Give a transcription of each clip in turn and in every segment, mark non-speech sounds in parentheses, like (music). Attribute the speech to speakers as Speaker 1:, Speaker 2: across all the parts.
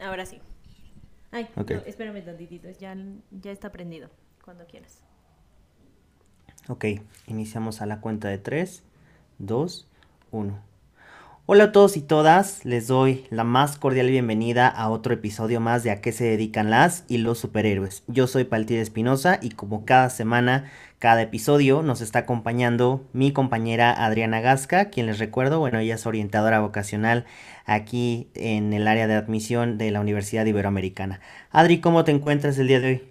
Speaker 1: Ahora sí. Ay, no, espérame tantitito, ya, ya está prendido, cuando quieras.
Speaker 2: Ok, iniciamos a la cuenta de 3, 2, 1. Hola a todos y todas, les doy la más cordial bienvenida a otro episodio más de A qué se dedican las y los superhéroes. Yo soy Paltir Espinosa y como cada semana, cada episodio nos está acompañando mi compañera Adriana Gasca, quien les recuerdo, bueno, ella es orientadora vocacional aquí en el área de admisión de la Universidad Iberoamericana. Adri, ¿cómo te encuentras el día de hoy?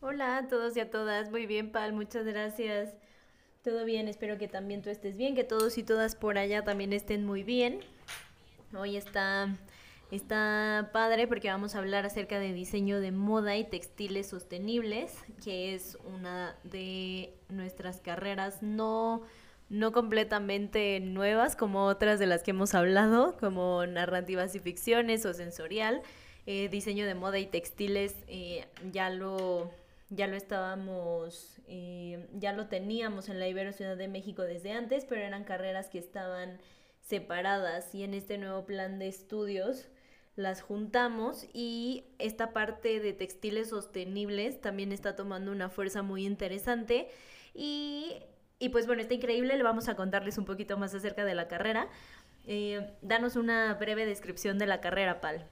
Speaker 1: Hola a todos y a todas, muy bien Pal, muchas gracias. Todo bien, espero que también tú estés bien, que todos y todas por allá también estén muy bien. Hoy está, está padre porque vamos a hablar acerca de diseño de moda y textiles sostenibles, que es una de nuestras carreras no, no completamente nuevas como otras de las que hemos hablado, como narrativas y ficciones o sensorial. Eh, diseño de moda y textiles eh, ya lo ya lo estábamos, eh, ya lo teníamos en la Ibero Ciudad de México desde antes, pero eran carreras que estaban separadas y en este nuevo plan de estudios las juntamos y esta parte de textiles sostenibles también está tomando una fuerza muy interesante y, y pues bueno, está increíble, le vamos a contarles un poquito más acerca de la carrera. Eh, danos una breve descripción de la carrera, Pal.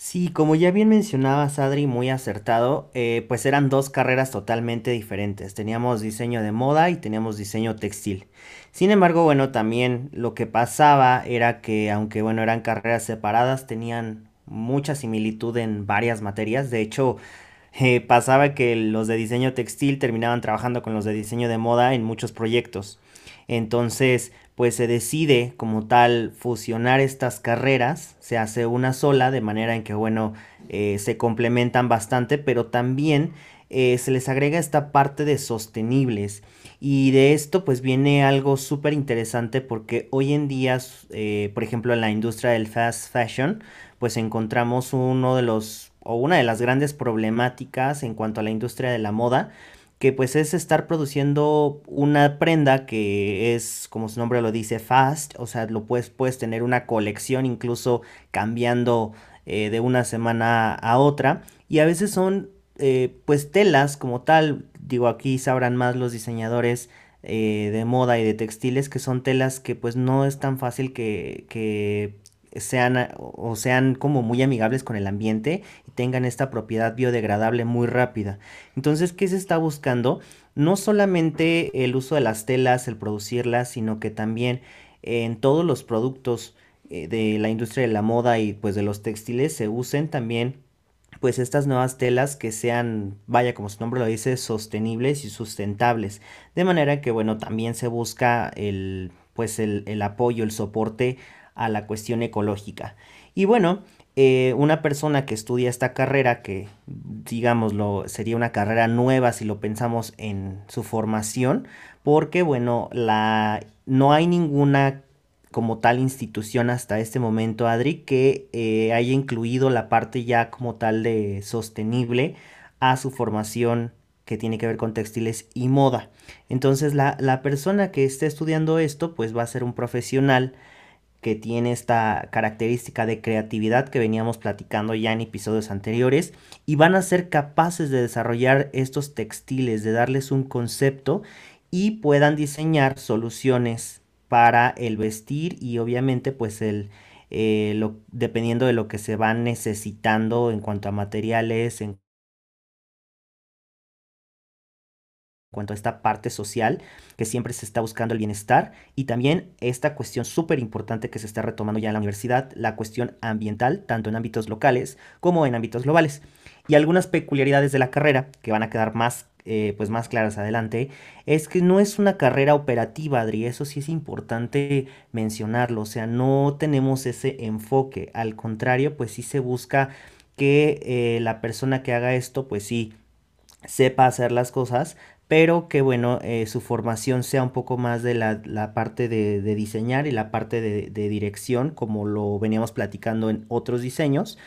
Speaker 2: Sí, como ya bien mencionabas, Adri, muy acertado, eh, pues eran dos carreras totalmente diferentes. Teníamos diseño de moda y teníamos diseño textil. Sin embargo, bueno, también lo que pasaba era que, aunque bueno, eran carreras separadas, tenían mucha similitud en varias materias. De hecho, eh, pasaba que los de diseño textil terminaban trabajando con los de diseño de moda en muchos proyectos. Entonces, pues se decide como tal fusionar estas carreras, se hace una sola, de manera en que, bueno, eh, se complementan bastante, pero también eh, se les agrega esta parte de sostenibles. Y de esto pues viene algo súper interesante porque hoy en día, eh, por ejemplo, en la industria del fast fashion, pues encontramos uno de los, o una de las grandes problemáticas en cuanto a la industria de la moda, que pues es estar produciendo una prenda que es, como su nombre lo dice, fast, o sea, lo puedes, puedes tener una colección incluso cambiando eh, de una semana a otra, y a veces son eh, pues telas como tal, digo aquí sabrán más los diseñadores eh, de moda y de textiles, que son telas que pues no es tan fácil que, que sean o sean como muy amigables con el ambiente y tengan esta propiedad biodegradable muy rápida. Entonces, ¿qué se está buscando? No solamente el uso de las telas, el producirlas, sino que también en todos los productos eh, de la industria de la moda y pues de los textiles se usen también pues estas nuevas telas que sean, vaya como su nombre lo dice, sostenibles y sustentables. De manera que bueno, también se busca el pues el, el apoyo, el soporte a la cuestión ecológica. Y bueno, eh, una persona que estudia esta carrera, que digámoslo, sería una carrera nueva si lo pensamos en su formación, porque bueno, la, no hay ninguna como tal institución hasta este momento, Adri, que eh, haya incluido la parte ya como tal de sostenible a su formación que tiene que ver con textiles y moda. Entonces la, la persona que esté estudiando esto, pues va a ser un profesional que tiene esta característica de creatividad que veníamos platicando ya en episodios anteriores y van a ser capaces de desarrollar estos textiles, de darles un concepto y puedan diseñar soluciones para el vestir y obviamente pues el eh, dependiendo de lo que se van necesitando en cuanto a materiales, en cuanto a esta parte social, que siempre se está buscando el bienestar, y también esta cuestión súper importante que se está retomando ya en la universidad, la cuestión ambiental, tanto en ámbitos locales como en ámbitos globales. Y algunas peculiaridades de la carrera, que van a quedar más, eh, pues más claras adelante, es que no es una carrera operativa, Adri, eso sí es importante mencionarlo, o sea, no tenemos ese enfoque, al contrario, pues sí se busca que eh, la persona que haga esto, pues sí, sepa hacer las cosas, pero que bueno, eh, su formación sea un poco más de la, parte de, diseñar y la parte de, dirección, como lo veníamos platicando en otros diseños.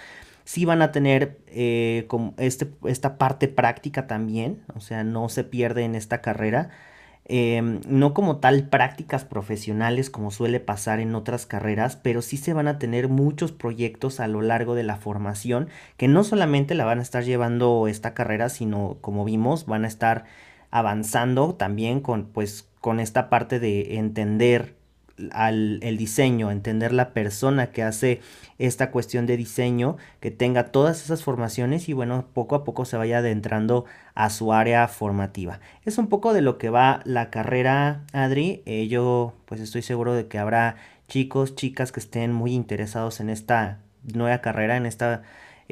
Speaker 2: Sí van a tener eh, como este, esta parte práctica también, o sea, no se pierde en esta carrera. Em, no como tal prácticas profesionales como suele pasar en otras carreras, pero sí se van a tener muchos proyectos a lo largo de la formación que no solamente la van a estar llevando esta carrera, sino como vimos, van a estar avanzando también con pues con esta parte de entender al el diseño, entender la persona que hace esta cuestión de diseño, que tenga todas esas formaciones y bueno, poco a poco se vaya adentrando a su área formativa. Es un poco de lo que va la carrera, Adri. Eh, yo pues estoy seguro de que habrá chicos, chicas que estén muy interesados en esta nueva carrera, en esta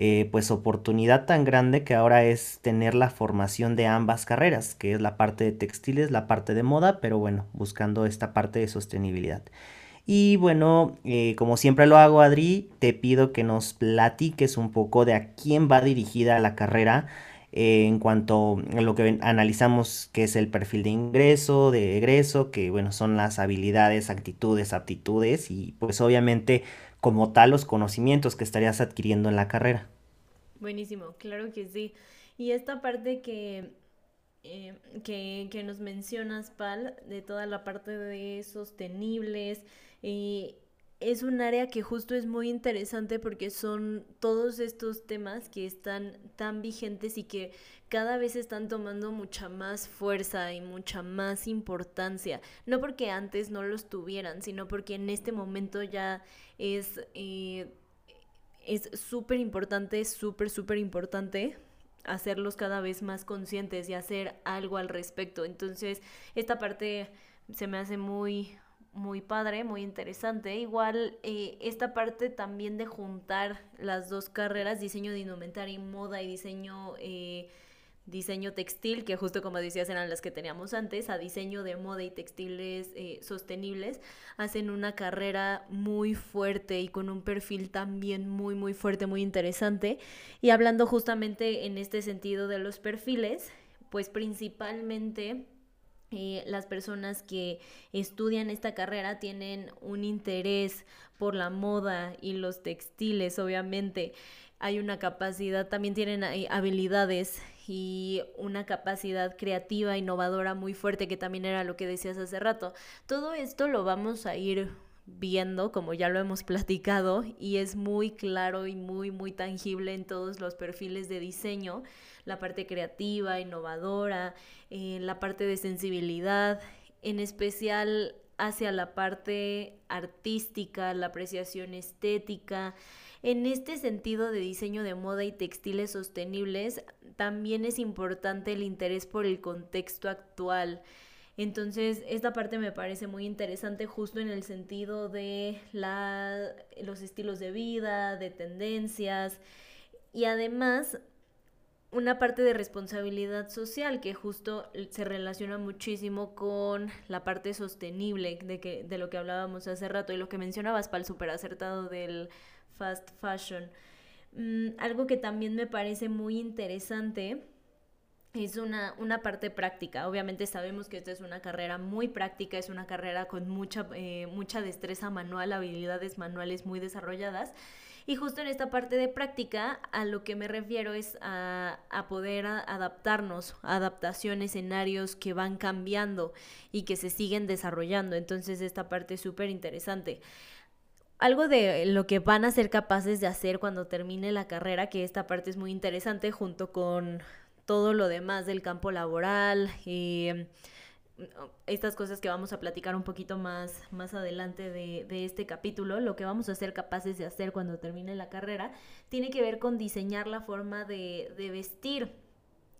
Speaker 2: eh, pues oportunidad tan grande que ahora es tener la formación de ambas carreras, que es la parte de textiles, la parte de moda, pero bueno, buscando esta parte de sostenibilidad. Y bueno, eh, como siempre lo hago, Adri, te pido que nos platiques un poco de a quién va dirigida la carrera eh, en cuanto a lo que analizamos que es el perfil de ingreso, de egreso, que bueno, son las habilidades, actitudes, aptitudes y pues obviamente como tal los conocimientos que estarías adquiriendo en la carrera.
Speaker 1: Buenísimo, claro que sí. Y esta parte que, eh, que, nos mencionas, Pal, de toda la parte de sostenibles, eh, es un área que justo es muy interesante porque son todos estos temas que están tan vigentes y que cada vez están tomando mucha más fuerza y mucha más importancia. No porque antes no los tuvieran, sino porque en este momento ya es eh, es súper importante, súper, súper importante hacerlos cada vez más conscientes y hacer algo al respecto. Entonces, esta parte se me hace muy, muy padre, muy interesante. Igual eh, esta parte también de juntar las dos carreras, diseño de indumentaria y moda y diseño, eh, diseño textil, que justo como decías eran las que teníamos antes, a diseño de moda y textiles eh, sostenibles, hacen una carrera muy fuerte y con un perfil también muy, muy fuerte, muy interesante. Y hablando justamente en este sentido de los perfiles, pues principalmente eh, las personas que estudian esta carrera tienen un interés por la moda y los textiles, obviamente. Hay una capacidad, también tienen habilidades y una capacidad creativa, innovadora muy fuerte, que también era lo que decías hace rato. Todo esto lo vamos a ir viendo, como ya lo hemos (laughs) platicado, y es muy claro y muy, muy tangible en todos los perfiles de diseño la parte creativa, innovadora, eh, la parte de sensibilidad, en especial hacia la parte artística, la apreciación estética. En este sentido de diseño de moda y textiles sostenibles, también es importante el interés por el contexto actual. Entonces, esta parte me parece muy interesante justo en el sentido de la, los estilos de vida, de tendencias y además una parte de responsabilidad social que justo se relaciona muchísimo con la parte sostenible de, que, de lo que hablábamos hace rato y lo que mencionabas para el súper acertado del fast fashion. Mm, algo que también me parece muy interesante es una, una parte práctica. Obviamente sabemos que esta es una carrera muy práctica, es una carrera con mucha, eh, mucha destreza manual, habilidades manuales muy desarrolladas. Y justo en esta parte de práctica, a lo que me refiero es a, poder adaptarnos, a adaptación, escenarios que van cambiando y que se siguen desarrollando. Entonces esta parte es súper interesante algo de lo que van a ser capaces de hacer cuando termine la carrera, que esta parte es muy interesante junto con todo lo demás del campo laboral, y eh, estas cosas que vamos a platicar un poquito más, más adelante de, de, este capítulo, lo que vamos a ser capaces de hacer cuando termine la carrera, tiene que ver con diseñar la forma de, de vestir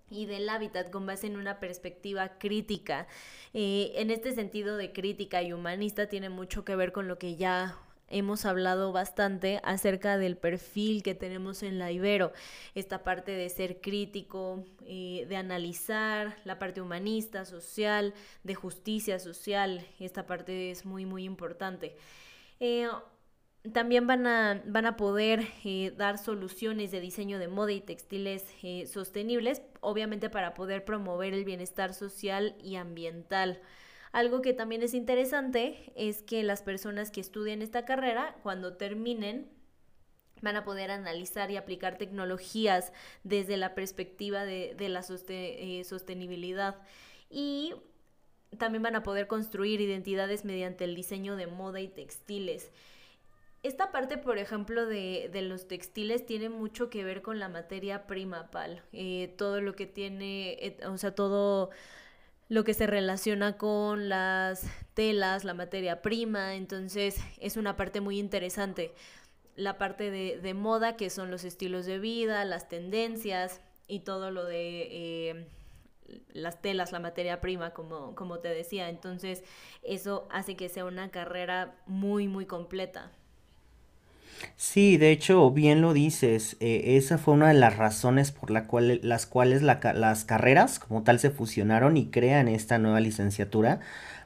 Speaker 1: y del hábitat con base en una perspectiva crítica. Eh, en este sentido de crítica y humanista tiene mucho que ver con lo que ya hemos hablado bastante acerca del perfil que tenemos en la Ibero, esta parte de ser crítico, eh, de analizar, la parte humanista, social, de justicia social, esta parte es muy, muy importante. Eh, también van a, van a poder eh, dar soluciones de diseño de moda y textiles sostenibles, obviamente para poder promover el bienestar social y ambiental. Algo que también es interesante es que las personas que estudian esta carrera, cuando terminen, van a poder analizar y aplicar tecnologías desde la perspectiva de, la eh, sostenibilidad. Y también van a poder construir identidades mediante el diseño de moda y textiles. Esta parte, por ejemplo, de, los textiles tiene mucho que ver con la materia prima, Pal. Eh, todo lo que tiene, o sea, todo lo que se relaciona con las telas, la materia prima, entonces es una parte muy interesante. La parte de, moda, que son los estilos de vida, las tendencias y todo lo de eh, las telas, la materia prima, como, como te decía. Entonces eso hace que sea una carrera muy, muy completa.
Speaker 2: Sí, de hecho, bien lo dices, eh, esa fue una de las razones por la cual, las cuales las carreras como tal se fusionaron y crean esta nueva licenciatura,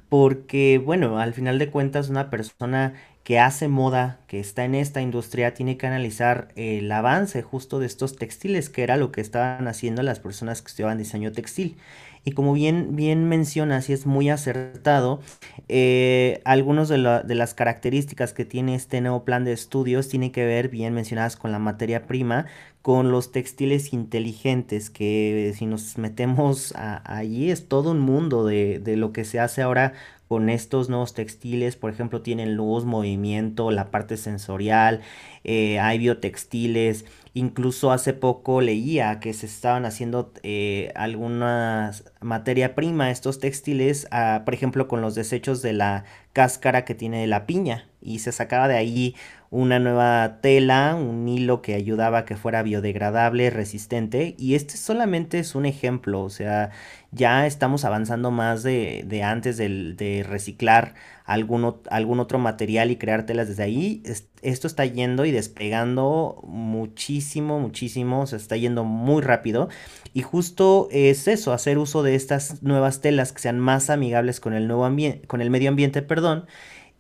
Speaker 2: porque bueno, al final de cuentas una persona que hace moda, que está en esta industria, tiene que analizar el avance justo de estos textiles, que era lo que estaban haciendo las personas que estudiaban diseño textil. Y como bien, bien mencionas y es muy acertado, eh, algunas de, de, las características que tiene este nuevo plan de estudios tiene que ver, bien mencionadas, con la materia prima, con los textiles inteligentes, que si nos metemos allí es todo un mundo de, de lo que se hace ahora con estos nuevos textiles, por ejemplo, tienen luz, movimiento, la parte sensorial, eh, hay biotextiles, incluso hace poco leía que se estaban haciendo eh, algunas materia prima, estos textiles, ah, por ejemplo, con los desechos de la cáscara que tiene la piña y se sacaba de ahí una nueva tela, un hilo que ayudaba a que fuera biodegradable, resistente y este solamente es un ejemplo, o sea, ya estamos avanzando más de, de antes de, de reciclar algún, algún otro material y crear telas desde ahí. esto está yendo y despegando muchísimo, muchísimo, o se está yendo muy rápido. Y justo es eso, hacer uso de estas nuevas telas que sean más amigables con el, nuevo con el medio ambiente, perdón.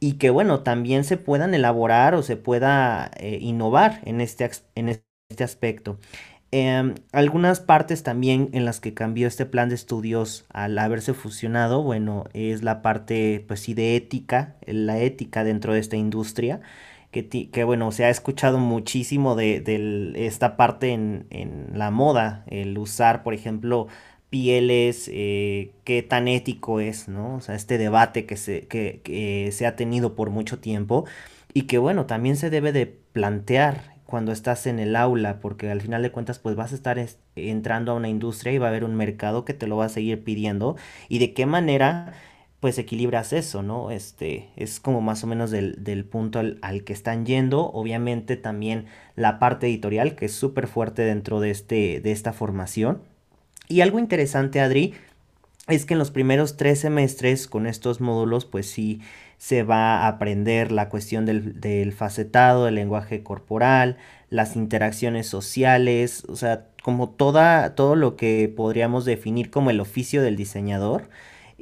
Speaker 2: Y que bueno, también se puedan elaborar o se pueda eh, innovar en este, en este aspecto. Em, algunas partes también en las que cambió este plan de estudios al haberse fusionado, bueno, es la parte, pues sí, de ética, la ética dentro de esta industria, que, que bueno, se ha escuchado muchísimo de, esta parte en, la moda, el usar, por ejemplo, pieles, eh, qué tan ético es, ¿no? O sea, este debate que se, que, se ha tenido por mucho tiempo y que bueno, también se debe de plantear cuando estás en el aula, porque al final de cuentas pues vas a estar entrando a una industria y va a haber un mercado que te lo va a seguir pidiendo y de qué manera pues equilibras eso, ¿no? Este es como más o menos del, del punto al, al, que están yendo, obviamente también la parte editorial que es súper fuerte dentro de, este, de esta formación. Y algo interesante, Adri, es que en los primeros tres semestres con estos módulos pues sí se va a aprender la cuestión del, facetado, del lenguaje corporal, las interacciones sociales, o sea, como toda, todo lo que podríamos definir como el oficio del diseñador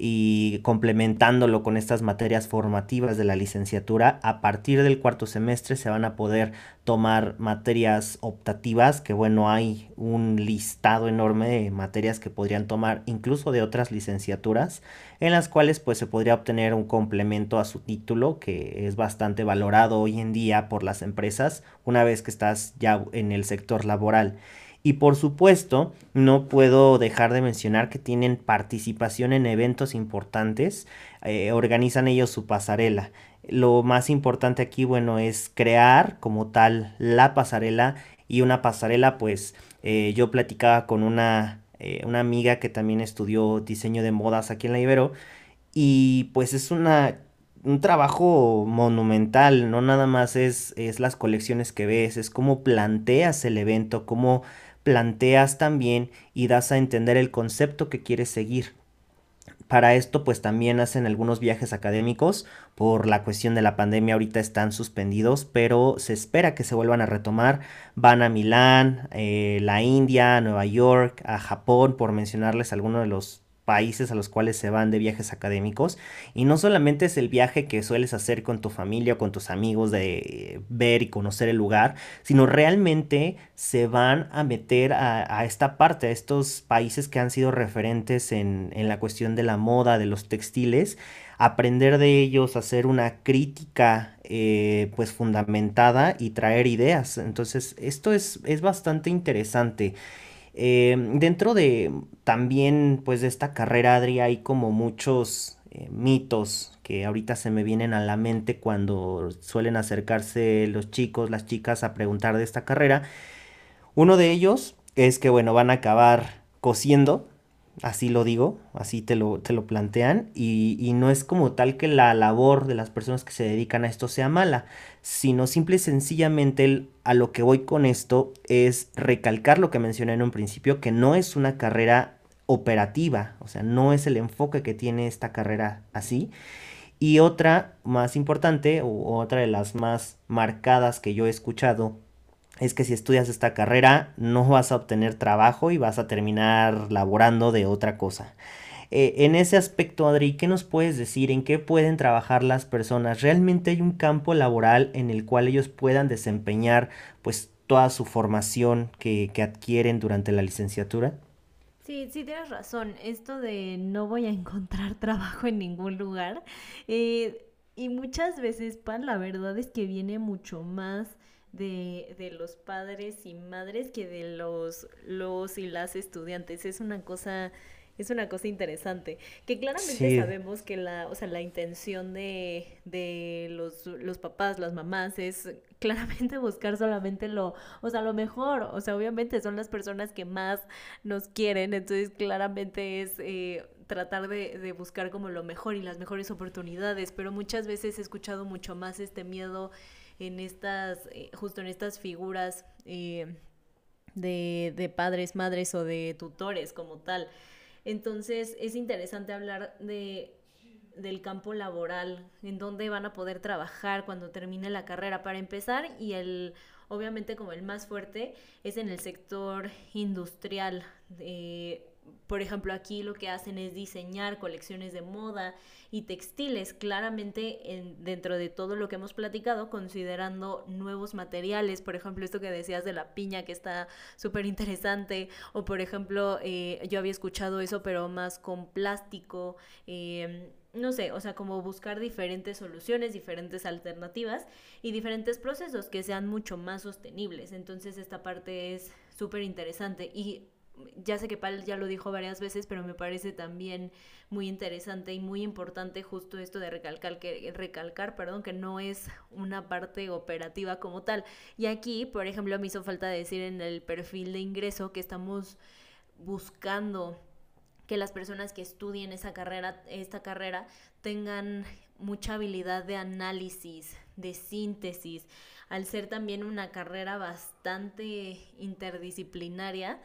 Speaker 2: y complementándolo con estas materias formativas de la licenciatura, a partir del cuarto semestre se van a poder tomar materias optativas, que bueno, hay un listado enorme de materias que podrían tomar incluso de otras licenciaturas, en las cuales pues se podría obtener un complemento a su título que es bastante valorado hoy en día por las empresas una vez que estás ya en el sector laboral. Y por supuesto, no puedo dejar de mencionar que tienen participación en eventos importantes, eh, organizan ellos su pasarela. Lo más importante aquí, bueno, es crear como tal la pasarela y una pasarela, pues eh, yo platicaba con una, eh, una amiga que también estudió diseño de modas aquí en la Ibero y pues es una un trabajo monumental, no nada más es, es las colecciones que ves, es cómo planteas el evento, cómo planteas también y das a entender el concepto que quieres seguir. Para esto pues también hacen algunos viajes académicos, por la cuestión de la pandemia ahorita están suspendidos, pero se espera que se vuelvan a retomar. Van a Milán, eh, la India, Nueva York, a Japón, por mencionarles algunos de los países a los cuales se van de viajes académicos y no solamente es el viaje que sueles hacer con tu familia o con tus amigos de ver y conocer el lugar, sino realmente se van a meter a, esta parte, a estos países que han sido referentes en, en la cuestión de la moda, de los textiles, aprender de ellos, hacer una crítica eh, pues fundamentada y traer ideas. Entonces esto es, es bastante interesante. Eh, dentro de también pues de esta carrera, Adri, hay como muchos eh, mitos que ahorita se me vienen a la mente cuando suelen acercarse los chicos, las chicas a preguntar de esta carrera. Uno de ellos es que, bueno, van a acabar cosiendo, así lo digo, así te lo, te lo plantean, y, y, no es como tal que la labor de las personas que se dedican a esto sea mala, sino simple y sencillamente a lo que voy con esto es recalcar lo que mencioné en un principio, que no es una carrera operativa, o sea, no es el enfoque que tiene esta carrera así. Y otra más importante, o otra de las más marcadas que yo he escuchado, es que si estudias esta carrera no vas a obtener trabajo y vas a terminar laborando de otra cosa. Eh, en ese aspecto, Adri, ¿qué nos puedes decir? ¿En qué pueden trabajar las personas? ¿Realmente hay un campo laboral en el cual ellos puedan desempeñar pues toda su formación que, que adquieren durante la licenciatura?
Speaker 1: Sí, sí, tienes razón. Esto de no voy a encontrar (laughs) trabajo en ningún lugar. Eh, y muchas veces, Pan, la verdad es que viene mucho más de, de, los padres y madres que de los, los y las estudiantes. Es una cosa es una cosa interesante. Que claramente sabemos que la, o sea, la intención de, de los, los, papás, las mamás, es claramente buscar solamente lo, o sea, lo mejor. O sea, obviamente son las personas que más nos quieren, entonces claramente es eh, tratar de, de, buscar como lo mejor y las mejores oportunidades, pero muchas veces he escuchado mucho más este miedo en estas, eh, justo en estas figuras eh, de, de padres, madres o de tutores como tal. Entonces es interesante hablar de del campo laboral, en dónde van a poder trabajar cuando termine la carrera. Para empezar, y el obviamente como el más fuerte, es en el sector industrial. de por ejemplo, aquí lo que hacen es diseñar colecciones de moda y textiles, claramente en, dentro de todo lo que hemos platicado, considerando nuevos materiales, por ejemplo, esto que decías de la piña, que está súper interesante, o por ejemplo, eh, yo había escuchado eso, pero más con plástico. Eh, no sé, o sea, como buscar diferentes soluciones, diferentes alternativas y diferentes procesos que sean mucho más sostenibles. Entonces esta parte es súper interesante y ya sé que Pal ya lo dijo varias veces, pero me parece también muy interesante y muy importante justo esto de recalcar que, recalcar, perdón, que no es una parte operativa como tal. Y aquí, por ejemplo, me hizo falta decir en el perfil de ingreso que estamos buscando que las personas que estudien esa carrera, esta carrera tengan mucha habilidad de análisis, de síntesis, al ser también una carrera bastante interdisciplinaria,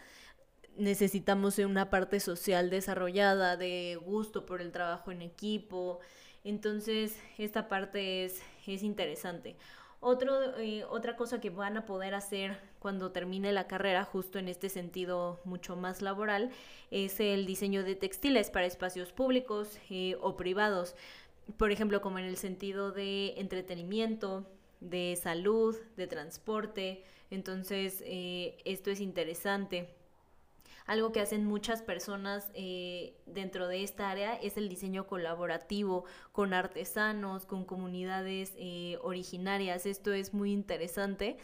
Speaker 1: necesitamos una parte social desarrollada, de gusto por el trabajo en equipo. Entonces, esta parte es, es interesante. Otro, eh, otra cosa que van a poder hacer cuando termine la carrera, justo en este sentido mucho más laboral, es el diseño de textiles para espacios públicos eh, o privados. Por ejemplo, como en el sentido de entretenimiento, de salud, de transporte. Entonces, eh, esto es interesante. Algo que hacen muchas personas eh, dentro de esta área es el diseño colaborativo con artesanos, con comunidades eh, originarias. Esto es muy interesante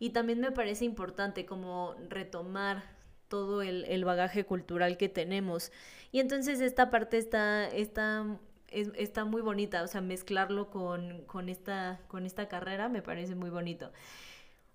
Speaker 1: y también me parece importante como retomar todo el, bagaje cultural que tenemos. Y entonces esta parte está, está, está muy bonita, o sea, mezclarlo con, con, esta, con esta carrera me parece muy bonito.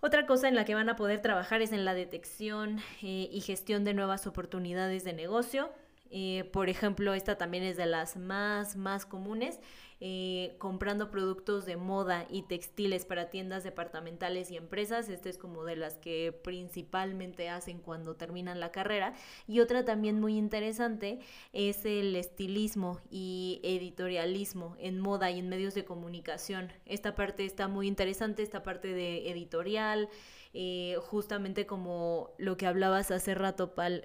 Speaker 1: Otra cosa en la que van a poder trabajar es en la detección eh, y gestión de nuevas oportunidades de negocio. Eh, por ejemplo, esta también es de las más, más comunes eh, comprando productos de moda y textiles para tiendas departamentales y empresas. Esta es como de las que principalmente hacen cuando terminan la carrera. Y otra también muy interesante es el estilismo y editorialismo en moda y en medios de comunicación. Esta parte está muy interesante, esta parte de editorial. Eh, justamente como lo que hablabas hace rato, Pal,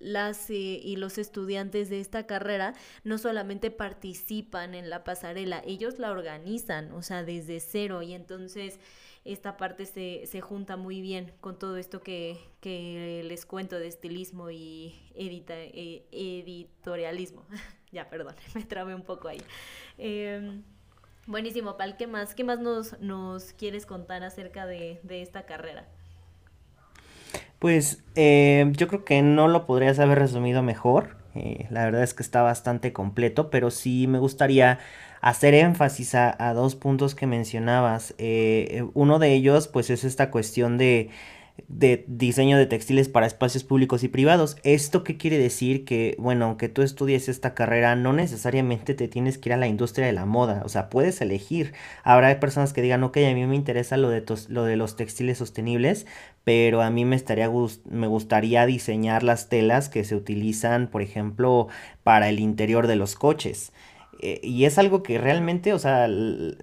Speaker 1: las eh, y los estudiantes de esta carrera no solamente participan en la pasarela, ellos la organizan, o sea, desde cero y entonces esta parte se, se junta muy bien con todo esto que, que les cuento de estilismo y edita, eh, editorialismo. (laughs) ya, perdón, (laughs) me trabé un poco ahí. Em, buenísimo, Pal, ¿qué más, qué más nos, nos quieres contar acerca de, de esta carrera?
Speaker 2: Pues eh, yo creo que no lo podrías haber resumido mejor. Eh, la verdad es que está bastante completo, pero sí me gustaría hacer énfasis a, dos puntos que mencionabas. Eh, uno de ellos, pues, es esta cuestión de de diseño de textiles para espacios públicos y privados. ¿Esto qué quiere decir? Que, bueno, aunque tú estudies esta carrera, no necesariamente te tienes que ir a la industria de la moda, o sea, puedes elegir. Habrá personas que digan, ok, a mí me interesa lo de, lo de los textiles sostenibles, pero a mí me, estaría me gustaría diseñar las telas que se utilizan, por ejemplo, para el interior de los coches. Eh, y es algo que realmente, o sea,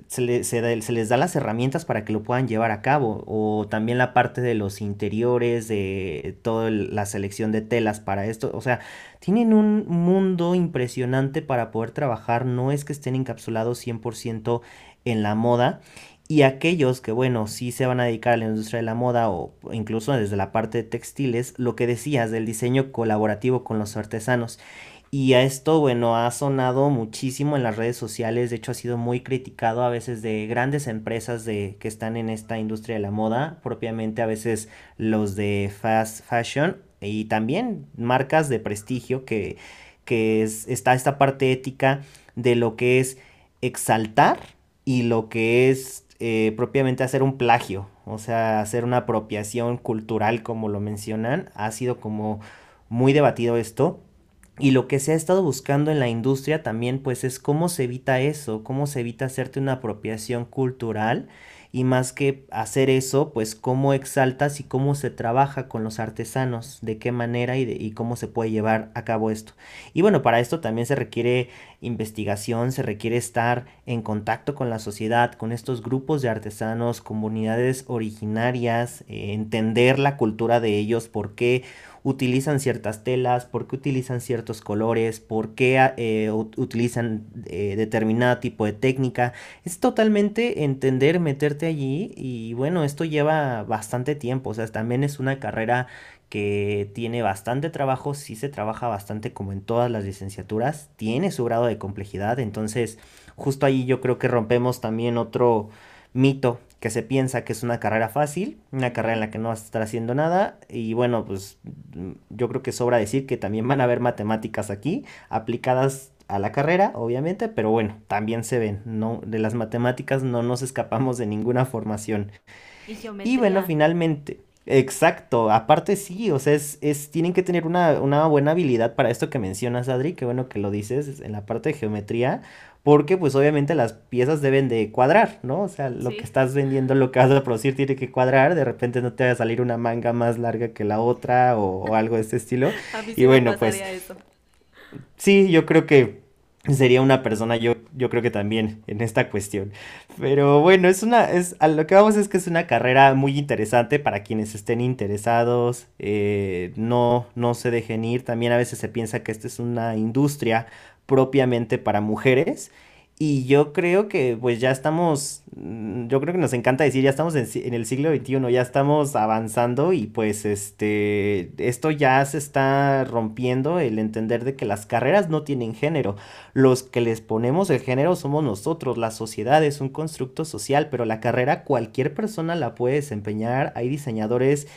Speaker 2: se, les da las herramientas para que lo puedan llevar a cabo. O también la parte de los interiores, de toda la selección de telas para esto. O sea, tienen un mundo impresionante para poder trabajar. No es que estén encapsulados 100% en la moda. Y aquellos que, bueno, sí se van a dedicar a la industria de la moda o incluso desde la parte de textiles, lo que decías del diseño colaborativo con los artesanos. Y a esto, bueno, ha sonado muchísimo en las redes sociales, de hecho ha sido muy criticado a veces de grandes empresas de, que están en esta industria de la moda, propiamente a veces los de fast fashion y también marcas de prestigio que, que es, está esta parte ética de lo que es exaltar y lo que es eh, propiamente hacer un plagio, o sea, hacer una apropiación cultural como lo mencionan, ha sido como muy debatido esto y lo que se ha estado buscando en la industria también pues es cómo se evita eso, cómo se evita hacerte una apropiación cultural y más que hacer eso, pues cómo exaltas y cómo se trabaja con los artesanos, de qué manera y, y, cómo se puede llevar a cabo esto. Y bueno, para esto también se requiere investigación, se requiere estar en contacto con la sociedad, con estos grupos de artesanos, comunidades originarias, eh, entender la cultura de ellos, por qué utilizan ciertas telas, por qué utilizan ciertos colores, por qué eh, utilizan eh, determinado tipo de técnica. Es totalmente entender, meterte allí y bueno, esto lleva bastante tiempo, o sea, también es una carrera que tiene bastante trabajo, sí se trabaja bastante como en todas las licenciaturas, tiene su grado de complejidad, entonces justo ahí yo creo que rompemos también otro mito que se piensa que es una carrera fácil, una carrera en la que no vas a estar haciendo nada y bueno, pues yo creo que sobra decir que también van a haber matemáticas aquí aplicadas a la carrera, obviamente, pero bueno, también se ven, no de las matemáticas no nos escapamos de ninguna formación. Y, y bueno, finalmente, Exacto, aparte sí, o sea, es, es tienen que tener una, una, buena habilidad para esto que mencionas, Adri, qué bueno que lo dices en la parte de geometría, porque pues obviamente las piezas deben de cuadrar, ¿no? O sea, lo que estás vendiendo, lo que vas a producir tiene que cuadrar, de repente no te va a salir una manga más larga que la otra o, algo de este estilo. (laughs) y bueno, pues... Sí, yo creo que sería una persona, yo, yo creo que también en esta cuestión. Pero bueno, es una, es, a lo que vamos es que es una carrera muy interesante para quienes estén interesados, eh, no, no se dejen ir. También a veces se piensa que esta es una industria propiamente para mujeres. Y yo creo que pues ya estamos, mm, yo creo que nos encanta decir, ya estamos en, el siglo XXI, ya estamos avanzando y pues este, esto ya se está rompiendo el entender de que las carreras no tienen género. Los que les ponemos el género somos nosotros, la sociedad es un constructo social, pero la carrera cualquier persona la puede desempeñar. Hay diseñadores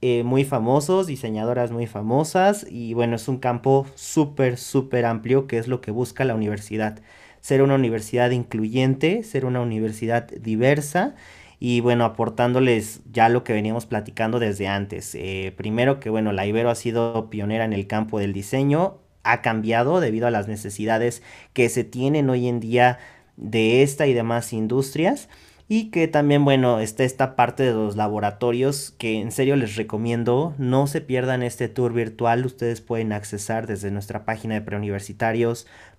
Speaker 2: eh, muy famosos, diseñadoras muy famosas y bueno, es un campo súper, súper amplio que es lo que busca la universidad. Ser una universidad incluyente, ser una universidad diversa y bueno, aportándoles ya lo que veníamos platicando desde antes. Eh, primero que bueno, la Ibero ha sido pionera en el campo del diseño, ha cambiado debido a las necesidades que se tienen hoy en día de esta y demás industrias. Y que también, bueno, está esta parte de los laboratorios que en serio les recomiendo. No se pierdan este tour virtual. Ustedes pueden accesar desde nuestra página de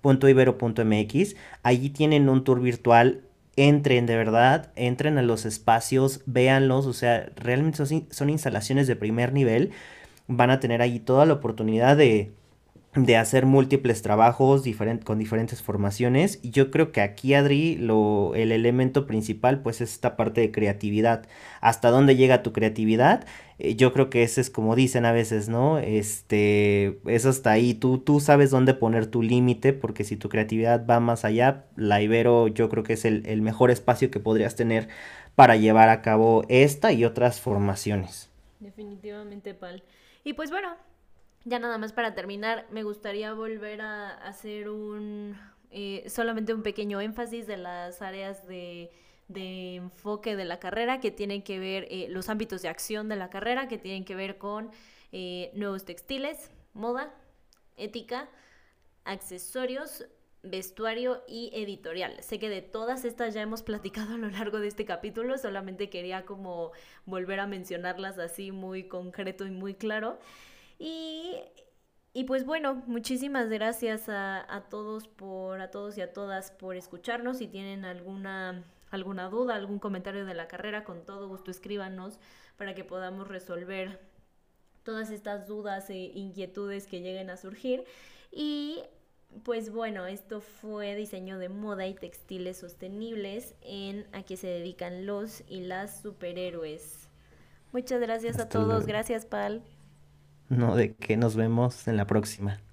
Speaker 2: preuniversitarios.ibero.mx. Allí tienen un tour virtual. Entren de verdad, entren a los espacios, véanlos. O sea, realmente son, son instalaciones de primer nivel. Van a tener allí toda la oportunidad de de hacer múltiples trabajos con diferentes formaciones. Y yo creo que aquí, Adri, lo, el elemento principal pues es esta parte de creatividad. ¿Hasta dónde llega tu creatividad? Eh, yo creo que ese es como dicen a veces, ¿no? Este, es hasta ahí. Tú, tú sabes dónde poner tu límite porque si tu creatividad va más allá, la Ibero yo creo que es el, el mejor espacio que podrías tener para llevar a cabo esta y otras formaciones.
Speaker 1: Definitivamente, Pal. Y pues bueno, ya nada más para terminar, me gustaría volver a hacer un eh, solamente un pequeño énfasis de las áreas de, enfoque de la carrera que tienen que ver eh, los ámbitos de acción de la carrera que tienen que ver con eh, nuevos textiles, moda, ética, accesorios, vestuario y editorial. Sé que de todas estas ya hemos platicado a lo largo de este capítulo, solamente quería como volver a mencionarlas así muy concreto y muy claro. Y, y pues bueno, muchísimas gracias a, a, todos por, a todos y a todas por escucharnos. Si tienen alguna, alguna duda, algún comentario de la carrera, con todo gusto escríbanos para que podamos resolver todas estas dudas e inquietudes que lleguen a surgir. Y pues bueno, esto fue diseño de moda y textiles sostenibles en a qué se dedican los y las superhéroes. Muchas gracias a todos. Gracias, Pal.
Speaker 2: No, de que nos vemos en la próxima.